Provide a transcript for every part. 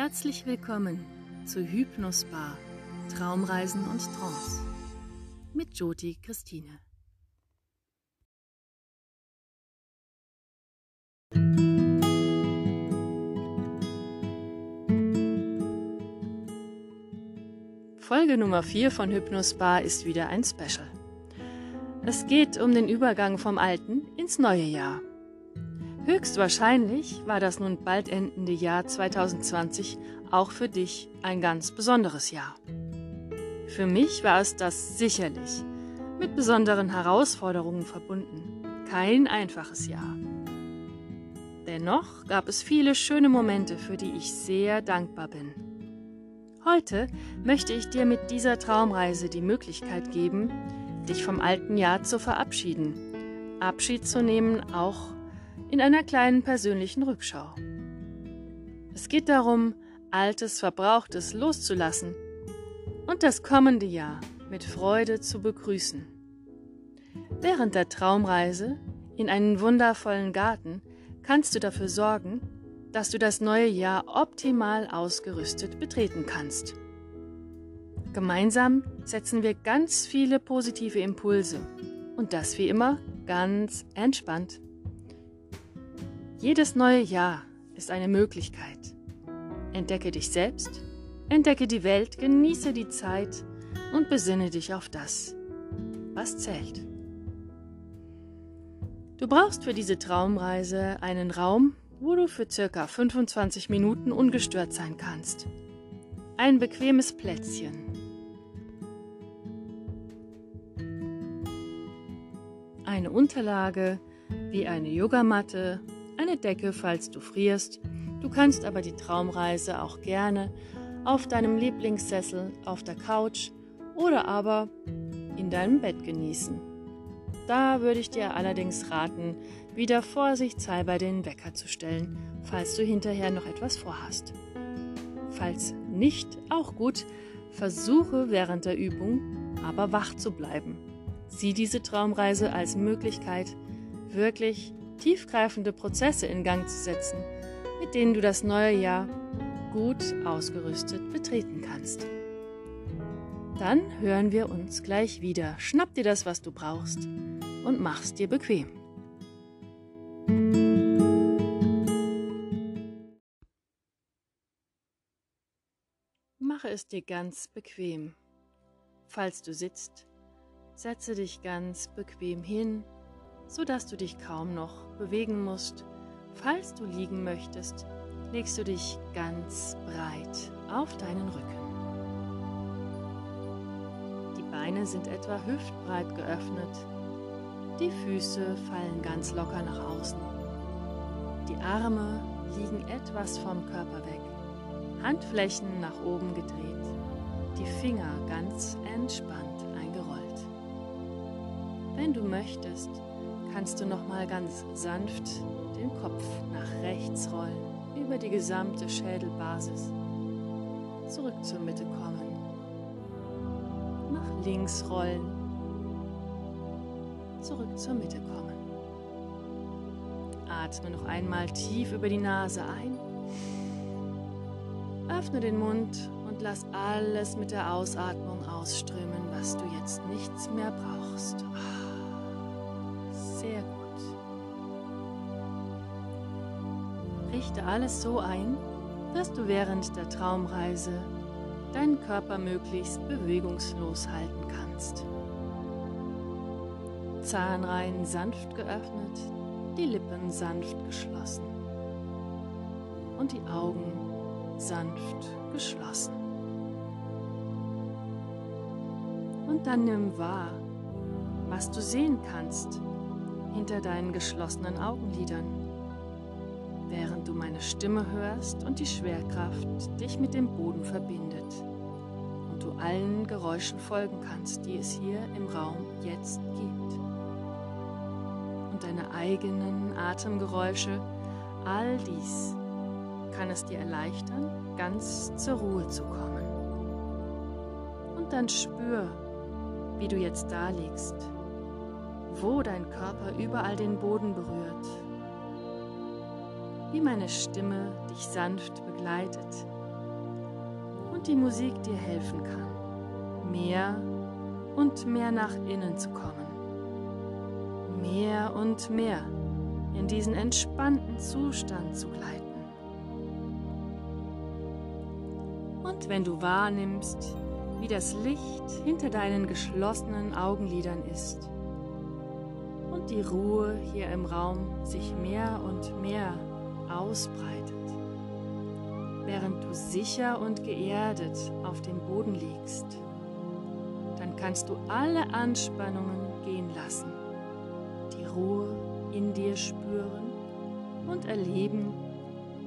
Herzlich willkommen zu Hypnosbar Traumreisen und Trance mit Joti Christine. Folge Nummer 4 von Hypnosbar ist wieder ein Special. Es geht um den Übergang vom alten ins neue Jahr. Höchstwahrscheinlich war das nun bald endende Jahr 2020 auch für dich ein ganz besonderes Jahr. Für mich war es das sicherlich, mit besonderen Herausforderungen verbunden. Kein einfaches Jahr. Dennoch gab es viele schöne Momente, für die ich sehr dankbar bin. Heute möchte ich dir mit dieser Traumreise die Möglichkeit geben, dich vom alten Jahr zu verabschieden, Abschied zu nehmen, auch in einer kleinen persönlichen Rückschau. Es geht darum, Altes, Verbrauchtes loszulassen und das kommende Jahr mit Freude zu begrüßen. Während der Traumreise in einen wundervollen Garten kannst du dafür sorgen, dass du das neue Jahr optimal ausgerüstet betreten kannst. Gemeinsam setzen wir ganz viele positive Impulse und das wie immer ganz entspannt. Jedes neue Jahr ist eine Möglichkeit. Entdecke dich selbst, entdecke die Welt, genieße die Zeit und besinne dich auf das, was zählt. Du brauchst für diese Traumreise einen Raum, wo du für circa 25 Minuten ungestört sein kannst. Ein bequemes Plätzchen. Eine Unterlage wie eine Yogamatte eine Decke, falls du frierst. Du kannst aber die Traumreise auch gerne auf deinem Lieblingssessel, auf der Couch oder aber in deinem Bett genießen. Da würde ich dir allerdings raten, wieder vorsichtshalber den Wecker zu stellen, falls du hinterher noch etwas vorhast. Falls nicht, auch gut, versuche während der Übung aber wach zu bleiben. Sieh diese Traumreise als Möglichkeit, wirklich tiefgreifende Prozesse in Gang zu setzen, mit denen du das neue Jahr gut ausgerüstet betreten kannst. Dann hören wir uns gleich wieder. Schnapp dir das, was du brauchst und mach's dir bequem. Mache es dir ganz bequem. Falls du sitzt, setze dich ganz bequem hin sodass du dich kaum noch bewegen musst. Falls du liegen möchtest, legst du dich ganz breit auf deinen Rücken. Die Beine sind etwa hüftbreit geöffnet. Die Füße fallen ganz locker nach außen. Die Arme liegen etwas vom Körper weg. Handflächen nach oben gedreht. Die Finger ganz entspannt eingerollt. Wenn du möchtest, kannst du noch mal ganz sanft den Kopf nach rechts rollen, über die gesamte Schädelbasis. Zurück zur Mitte kommen. Nach links rollen. Zurück zur Mitte kommen. Atme noch einmal tief über die Nase ein. Öffne den Mund und lass alles mit der Ausatmung ausströmen, was du jetzt nichts mehr brauchst. Richte alles so ein, dass du während der Traumreise deinen Körper möglichst bewegungslos halten kannst. Zahnreihen sanft geöffnet, die Lippen sanft geschlossen und die Augen sanft geschlossen. Und dann nimm wahr, was du sehen kannst hinter deinen geschlossenen Augenlidern, während du meine Stimme hörst und die Schwerkraft dich mit dem Boden verbindet und du allen Geräuschen folgen kannst, die es hier im Raum jetzt gibt. Und deine eigenen Atemgeräusche, all dies kann es dir erleichtern, ganz zur Ruhe zu kommen. Und dann spür, wie du jetzt da liegst wo dein Körper überall den Boden berührt, wie meine Stimme dich sanft begleitet und die Musik dir helfen kann, mehr und mehr nach innen zu kommen. Mehr und mehr in diesen entspannten Zustand zu gleiten. Und wenn du wahrnimmst, wie das Licht hinter deinen geschlossenen Augenlidern ist und die Ruhe hier im Raum sich mehr und mehr ausbreitet, während du sicher und geerdet auf dem Boden liegst, dann kannst du alle Anspannungen gehen lassen, die Ruhe in dir spüren und erleben,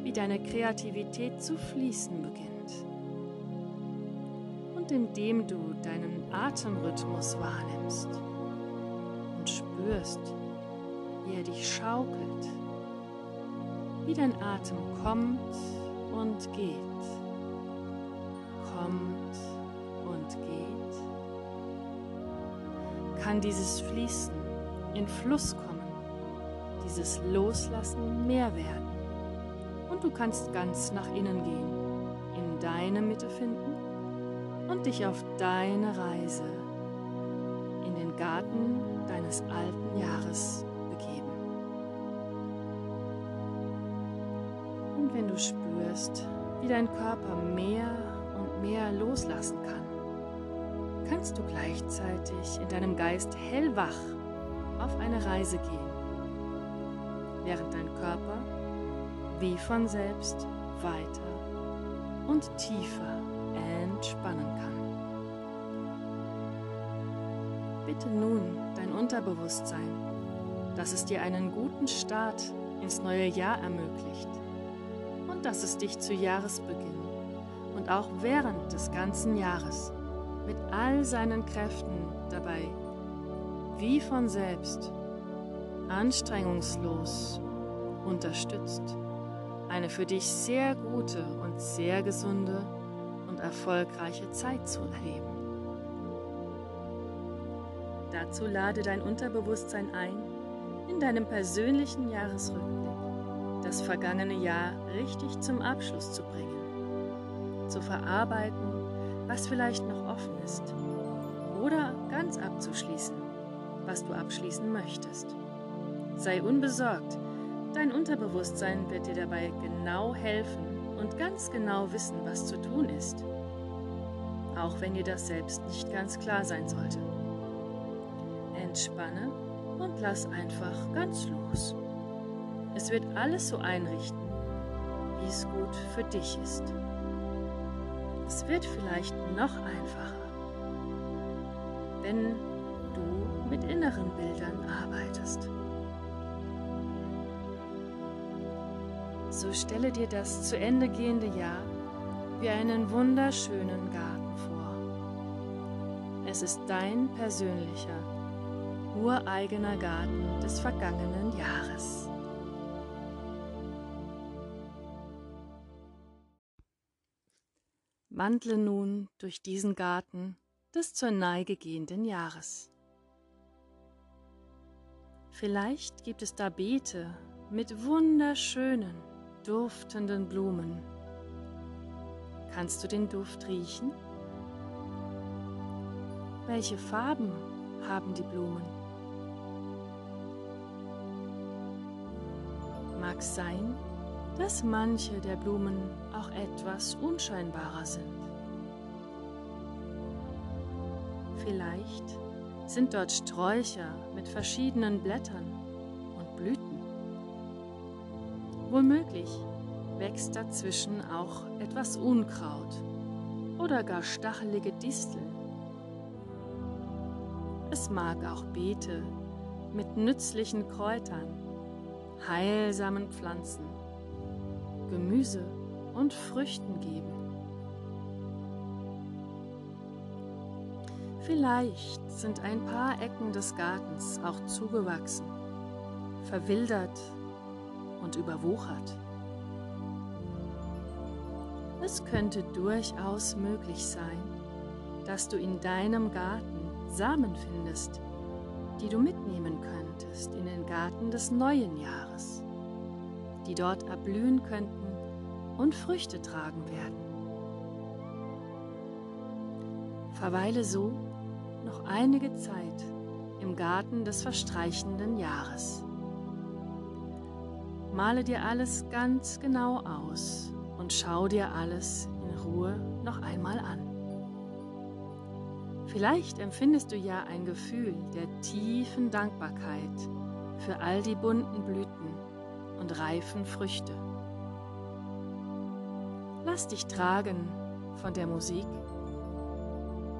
wie deine Kreativität zu fließen beginnt. Und indem du deinen Atemrhythmus wahrnimmst und spürst, wie er dich schaukelt, wie dein Atem kommt und geht, kommt und geht, kann dieses Fließen in Fluss kommen, dieses Loslassen mehr werden. Und du kannst ganz nach innen gehen, in deine Mitte finden und dich auf deine Reise in den Garten deines alten Jahres spürst, wie dein Körper mehr und mehr loslassen kann, kannst du gleichzeitig in deinem Geist hellwach auf eine Reise gehen, während dein Körper wie von selbst weiter und tiefer entspannen kann. Bitte nun dein Unterbewusstsein, dass es dir einen guten Start ins neue Jahr ermöglicht dass es dich zu Jahresbeginn und auch während des ganzen Jahres mit all seinen Kräften dabei wie von selbst anstrengungslos unterstützt, eine für dich sehr gute und sehr gesunde und erfolgreiche Zeit zu erleben. Dazu lade dein Unterbewusstsein ein, in deinem persönlichen Jahresrückblick das vergangene Jahr richtig zum Abschluss zu bringen, zu verarbeiten, was vielleicht noch offen ist, oder ganz abzuschließen, was du abschließen möchtest. Sei unbesorgt, dein Unterbewusstsein wird dir dabei genau helfen und ganz genau wissen, was zu tun ist, auch wenn dir das selbst nicht ganz klar sein sollte. Entspanne und lass einfach ganz los. Es wird alles so einrichten, wie es gut für dich ist. Es wird vielleicht noch einfacher, wenn du mit inneren Bildern arbeitest. So stelle dir das zu Ende gehende Jahr wie einen wunderschönen Garten vor. Es ist dein persönlicher, ureigener Garten des vergangenen Jahres. Wandle nun durch diesen Garten des zur Neige gehenden Jahres. Vielleicht gibt es da Beete mit wunderschönen, duftenden Blumen. Kannst du den Duft riechen? Welche Farben haben die Blumen? Mag sein, dass manche der Blumen auch etwas unscheinbarer sind. Vielleicht sind dort Sträucher mit verschiedenen Blättern und Blüten. Womöglich wächst dazwischen auch etwas Unkraut oder gar stachelige Disteln. Es mag auch Beete mit nützlichen Kräutern, heilsamen Pflanzen, Gemüse und Früchten geben. Vielleicht sind ein paar Ecken des Gartens auch zugewachsen, verwildert und überwuchert. Es könnte durchaus möglich sein, dass du in deinem Garten Samen findest, die du mitnehmen könntest in den Garten des neuen Jahres, die dort erblühen könnten und Früchte tragen werden. Verweile so noch einige Zeit im Garten des verstreichenden Jahres. Male dir alles ganz genau aus und schau dir alles in Ruhe noch einmal an. Vielleicht empfindest du ja ein Gefühl der tiefen Dankbarkeit für all die bunten Blüten und reifen Früchte. Lass dich tragen von der Musik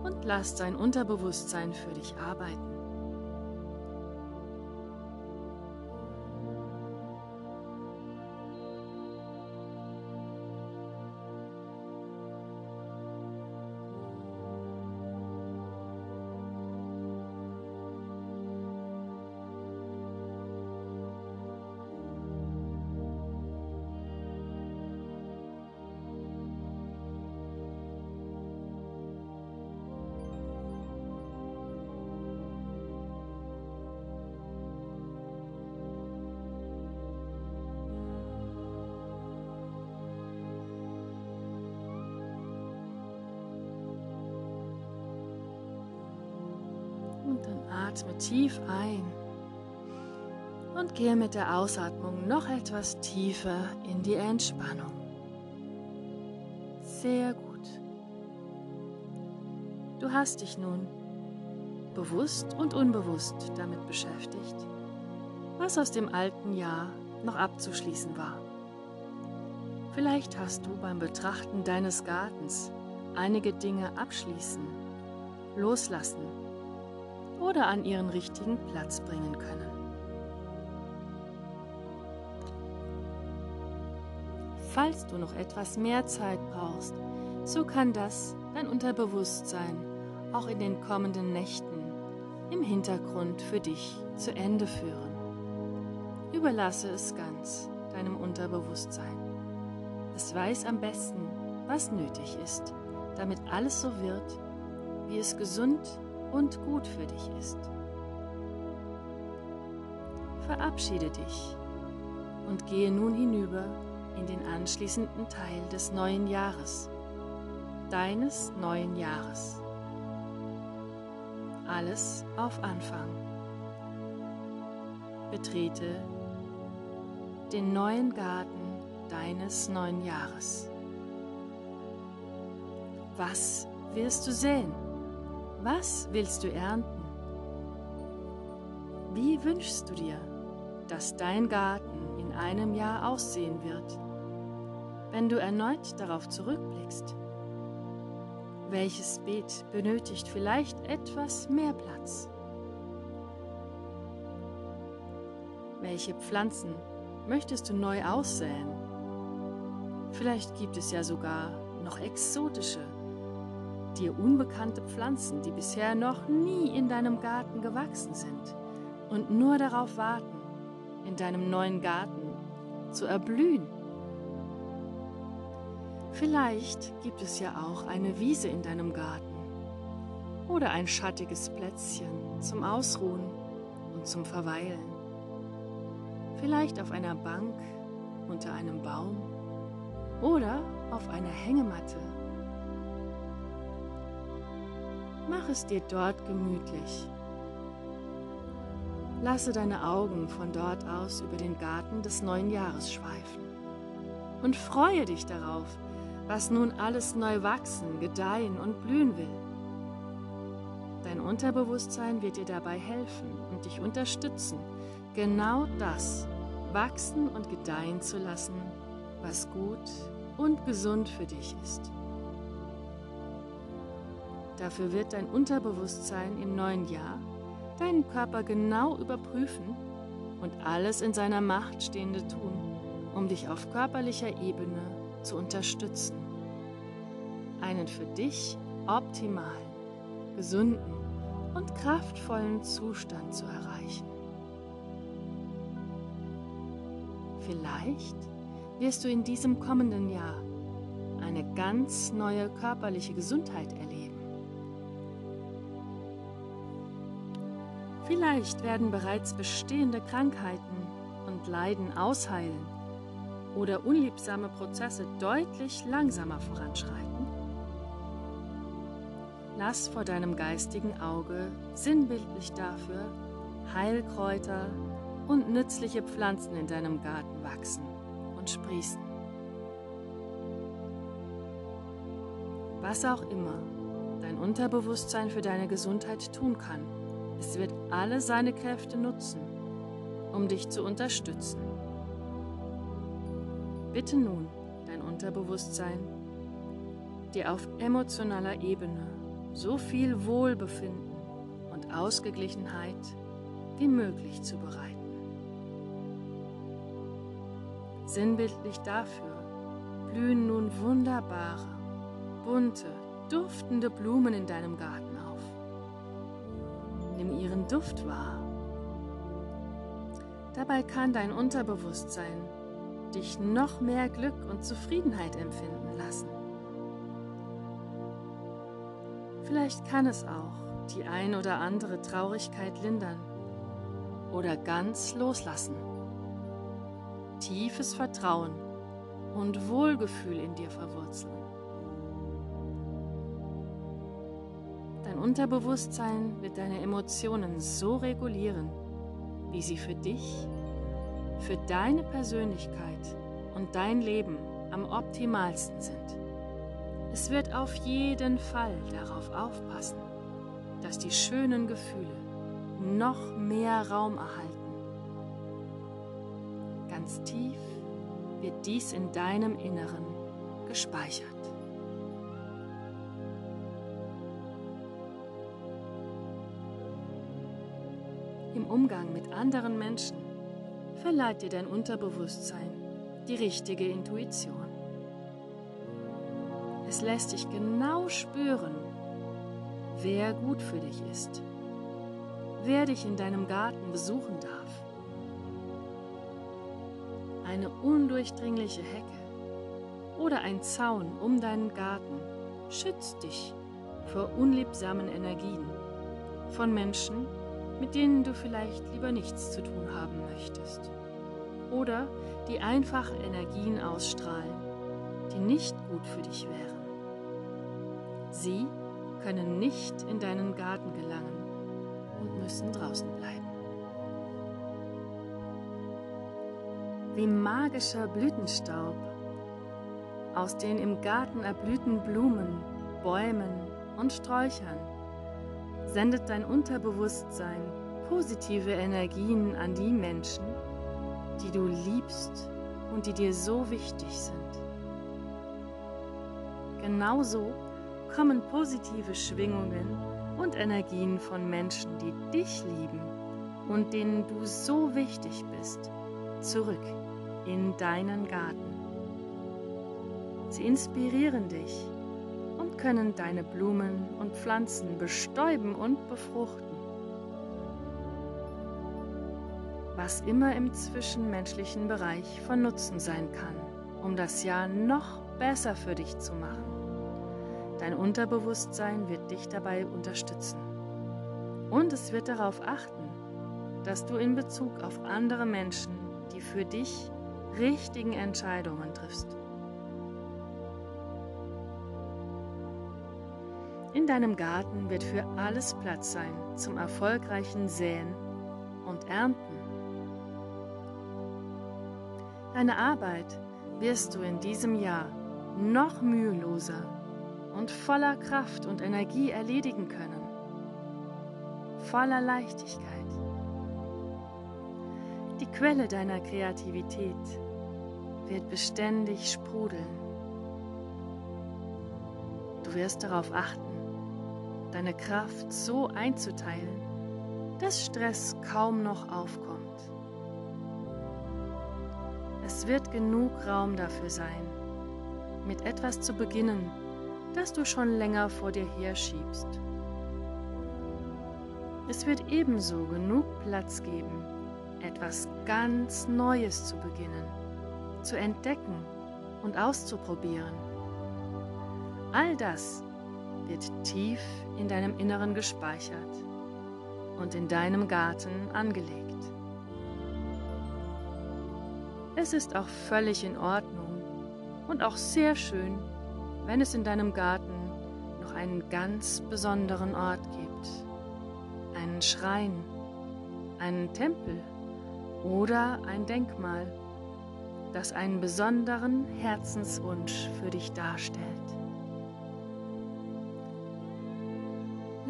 und lass dein Unterbewusstsein für dich arbeiten. Atme tief ein und gehe mit der Ausatmung noch etwas tiefer in die Entspannung. Sehr gut. Du hast dich nun bewusst und unbewusst damit beschäftigt, was aus dem alten Jahr noch abzuschließen war. Vielleicht hast du beim Betrachten deines Gartens einige Dinge abschließen, loslassen oder an ihren richtigen Platz bringen können. Falls du noch etwas mehr Zeit brauchst, so kann das dein Unterbewusstsein auch in den kommenden Nächten im Hintergrund für dich zu Ende führen. Überlasse es ganz deinem Unterbewusstsein. Es weiß am besten, was nötig ist, damit alles so wird, wie es gesund und gut für dich ist. Verabschiede dich und gehe nun hinüber in den anschließenden Teil des neuen Jahres, deines neuen Jahres. Alles auf Anfang. Betrete den neuen Garten deines neuen Jahres. Was wirst du sehen? Was willst du ernten? Wie wünschst du dir, dass dein Garten in einem Jahr aussehen wird, wenn du erneut darauf zurückblickst? Welches Beet benötigt vielleicht etwas mehr Platz? Welche Pflanzen möchtest du neu aussäen? Vielleicht gibt es ja sogar noch exotische dir unbekannte Pflanzen, die bisher noch nie in deinem Garten gewachsen sind und nur darauf warten, in deinem neuen Garten zu erblühen. Vielleicht gibt es ja auch eine Wiese in deinem Garten oder ein schattiges Plätzchen zum Ausruhen und zum Verweilen. Vielleicht auf einer Bank unter einem Baum oder auf einer Hängematte Mach es dir dort gemütlich. Lasse deine Augen von dort aus über den Garten des neuen Jahres schweifen und freue dich darauf, was nun alles neu wachsen, gedeihen und blühen will. Dein Unterbewusstsein wird dir dabei helfen und dich unterstützen, genau das wachsen und gedeihen zu lassen, was gut und gesund für dich ist. Dafür wird dein Unterbewusstsein im neuen Jahr deinen Körper genau überprüfen und alles in seiner Macht Stehende tun, um dich auf körperlicher Ebene zu unterstützen. Einen für dich optimalen, gesunden und kraftvollen Zustand zu erreichen. Vielleicht wirst du in diesem kommenden Jahr eine ganz neue körperliche Gesundheit erleben Vielleicht werden bereits bestehende Krankheiten und Leiden ausheilen oder unliebsame Prozesse deutlich langsamer voranschreiten. lass vor deinem geistigen Auge sinnbildlich dafür Heilkräuter und nützliche Pflanzen in deinem Garten wachsen und sprießen. Was auch immer dein Unterbewusstsein für deine Gesundheit tun kann, es wird alle seine Kräfte nutzen, um dich zu unterstützen. Bitte nun dein Unterbewusstsein, dir auf emotionaler Ebene so viel Wohlbefinden und Ausgeglichenheit wie möglich zu bereiten. Sinnbildlich dafür blühen nun wunderbare, bunte, duftende Blumen in deinem Garten. Nimm ihren Duft wahr. Dabei kann dein Unterbewusstsein dich noch mehr Glück und Zufriedenheit empfinden lassen. Vielleicht kann es auch die ein oder andere Traurigkeit lindern oder ganz loslassen tiefes Vertrauen und Wohlgefühl in dir verwurzeln. Unterbewusstsein wird deine Emotionen so regulieren, wie sie für dich, für deine Persönlichkeit und dein Leben am optimalsten sind. Es wird auf jeden Fall darauf aufpassen, dass die schönen Gefühle noch mehr Raum erhalten ganz tief wird dies in deinem Inneren gespeichert. Umgang mit anderen Menschen verleiht dir dein Unterbewusstsein die richtige Intuition. Es lässt dich genau spüren, wer gut für dich ist, wer dich in deinem Garten besuchen darf eine undurchdringliche Hecke oder ein Zaun um deinen Garten schützt dich vor unliebsamen Energien von Menschen, mit denen du vielleicht lieber nichts zu tun haben möchtest. Oder die einfach Energien ausstrahlen, die nicht gut für dich wären. Sie können nicht in deinen Garten gelangen und müssen draußen bleiben. wie magischer Blütenstaub aus den im Garten erblühten Blumen, Bäumen und Sträuchern sendet dein Unterbewusstsein positive Energien an die Menschen, die du liebst und die dir so wichtig sind. Genauso kommen positive Schwingungen und Energien von Menschen, die dich lieben und denen du so wichtig bist, zurück in deinen Garten. Sie inspirieren dich und können deine Blumen und Pflanzen bestäuben und befruchten. Was immer im zwischenmenschlichen Bereich von Nutzen sein kann, um das Jahr noch besser für dich zu machen. Dein Unterbewusstsein wird dich dabei unterstützen. Und es wird darauf achten, dass du in Bezug auf andere Menschen die für dich richtigen Entscheidungen triffst. In deinem Garten wird für alles Platz sein zum erfolgreichen Säen und Ernten. Deine Arbeit wirst du in diesem Jahr noch müheloser und voller Kraft und Energie erledigen können. Voller Leichtigkeit. Die Quelle deiner Kreativität wird beständig sprudeln. Du wirst darauf achten, deine Kraft so einzuteilen, dass Stress kaum noch aufkommt. Es wird genug Raum dafür sein, mit etwas zu beginnen, das du schon länger vor dir herschiebst. Es wird ebenso genug Platz geben, etwas ganz Neues zu beginnen, zu entdecken und auszuprobieren. All das wird tief in deinem Inneren gespeichert und in deinem Garten angelegt. Es ist auch völlig in Ordnung und auch sehr schön, wenn es in deinem Garten noch einen ganz besonderen Ort gibt. Einen Schrein, einen Tempel oder ein Denkmal, das einen besonderen Herzenswunsch für dich darstellt.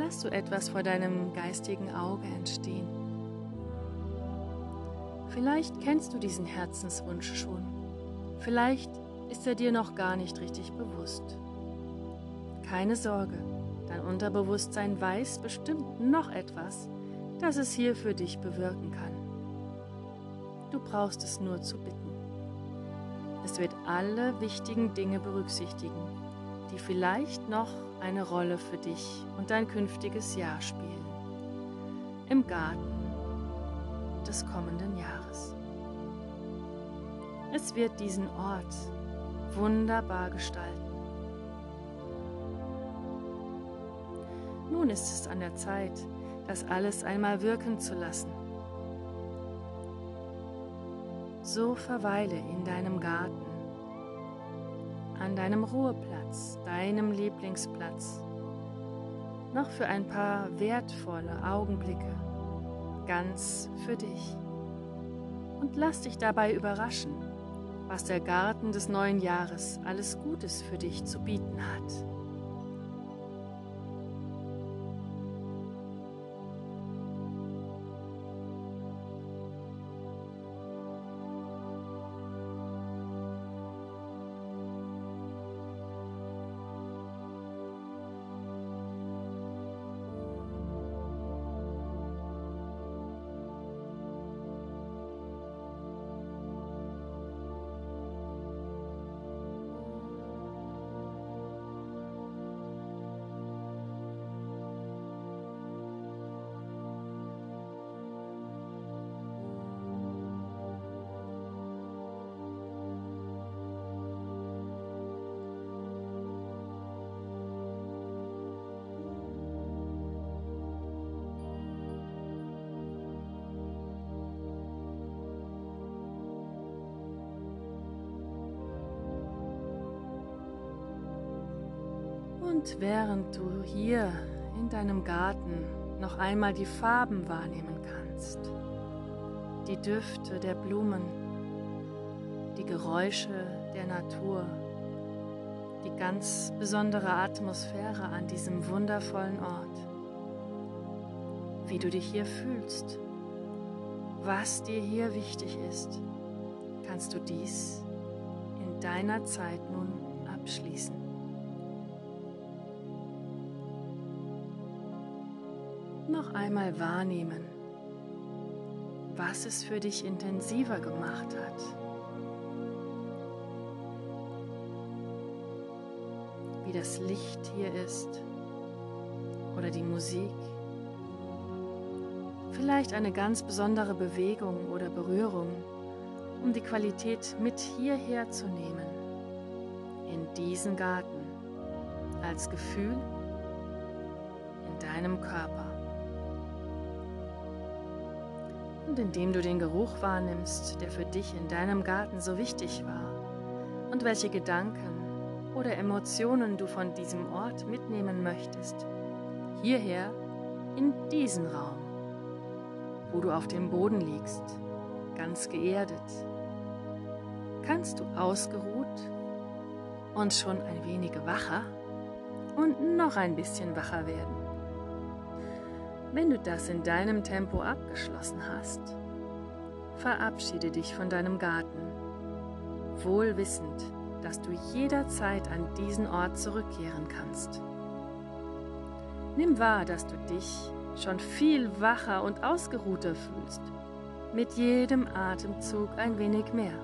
Lass du etwas vor deinem geistigen Auge entstehen. Vielleicht kennst du diesen Herzenswunsch schon. Vielleicht ist er dir noch gar nicht richtig bewusst. Keine Sorge, dein Unterbewusstsein weiß bestimmt noch etwas, das es hier für dich bewirken kann. Du brauchst es nur zu bitten. Es wird alle wichtigen Dinge berücksichtigen, die vielleicht noch eine Rolle für dich und dein künftiges Jahr spielen. Im Garten des kommenden Jahres. Es wird diesen Ort wunderbar gestalten. Nun ist es an der Zeit, das alles einmal wirken zu lassen. So verweile in deinem Garten, an deinem Ruheplatz, deinem Lieblingsplatz, noch für ein paar wertvolle Augenblicke, ganz für dich. Und lass dich dabei überraschen, was der Garten des neuen Jahres alles Gutes für dich zu bieten hat. Und während du hier in deinem Garten noch einmal die Farben wahrnehmen kannst, die Düfte der Blumen, die Geräusche der Natur, die ganz besondere Atmosphäre an diesem wundervollen Ort, wie du dich hier fühlst, was dir hier wichtig ist, kannst du dies in deiner Zeit nun abschließen. Noch einmal wahrnehmen, was es für dich intensiver gemacht hat. Wie das Licht hier ist oder die Musik. Vielleicht eine ganz besondere Bewegung oder Berührung, um die Qualität mit hierher zu nehmen, in diesen Garten, als Gefühl in deinem Körper. Und indem du den Geruch wahrnimmst, der für dich in deinem Garten so wichtig war, und welche Gedanken oder Emotionen du von diesem Ort mitnehmen möchtest, hierher in diesen Raum, wo du auf dem Boden liegst, ganz geerdet, kannst du ausgeruht und schon ein wenig wacher und noch ein bisschen wacher werden. Wenn du das in deinem Tempo abgeschlossen hast, verabschiede dich von deinem Garten, wohl wissend, dass du jederzeit an diesen Ort zurückkehren kannst. Nimm wahr, dass du dich schon viel wacher und ausgeruhter fühlst, mit jedem Atemzug ein wenig mehr.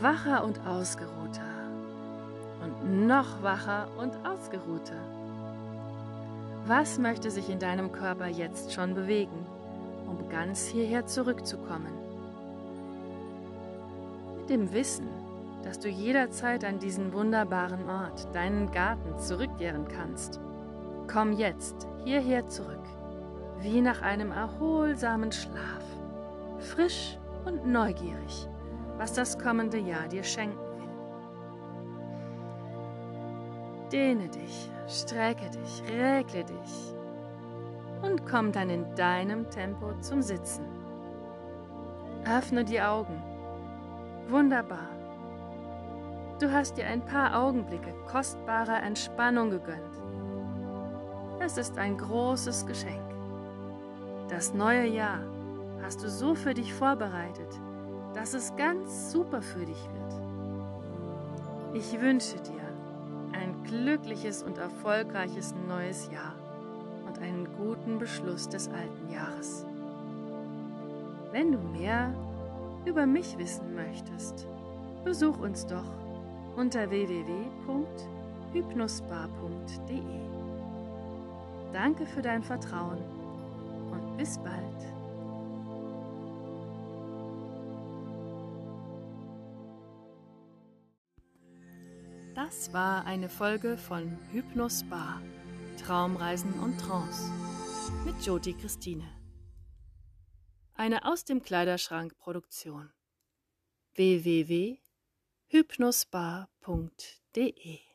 Wacher und ausgeruhter und noch wacher und ausgeruhter. Was möchte sich in deinem Körper jetzt schon bewegen, um ganz hierher zurückzukommen? Mit dem Wissen, dass du jederzeit an diesen wunderbaren Ort, deinen Garten, zurückkehren kannst, komm jetzt hierher zurück, wie nach einem erholsamen Schlaf, frisch und neugierig, was das kommende Jahr dir schenken Dehne dich, strecke dich, regle dich und komm dann in deinem Tempo zum Sitzen. Öffne die Augen. Wunderbar. Du hast dir ein paar Augenblicke kostbarer Entspannung gegönnt. Es ist ein großes Geschenk. Das neue Jahr hast du so für dich vorbereitet, dass es ganz super für dich wird. Ich wünsche dir glückliches und erfolgreiches neues Jahr und einen guten Beschluss des alten Jahres. Wenn du mehr über mich wissen möchtest, besuch uns doch unter www.hypnosbar.de. Danke für dein Vertrauen und bis bald. Das war eine Folge von Hypnosbar, Traumreisen und Trance mit Joti Christine. Eine aus dem Kleiderschrank Produktion. www.hypnosbar.de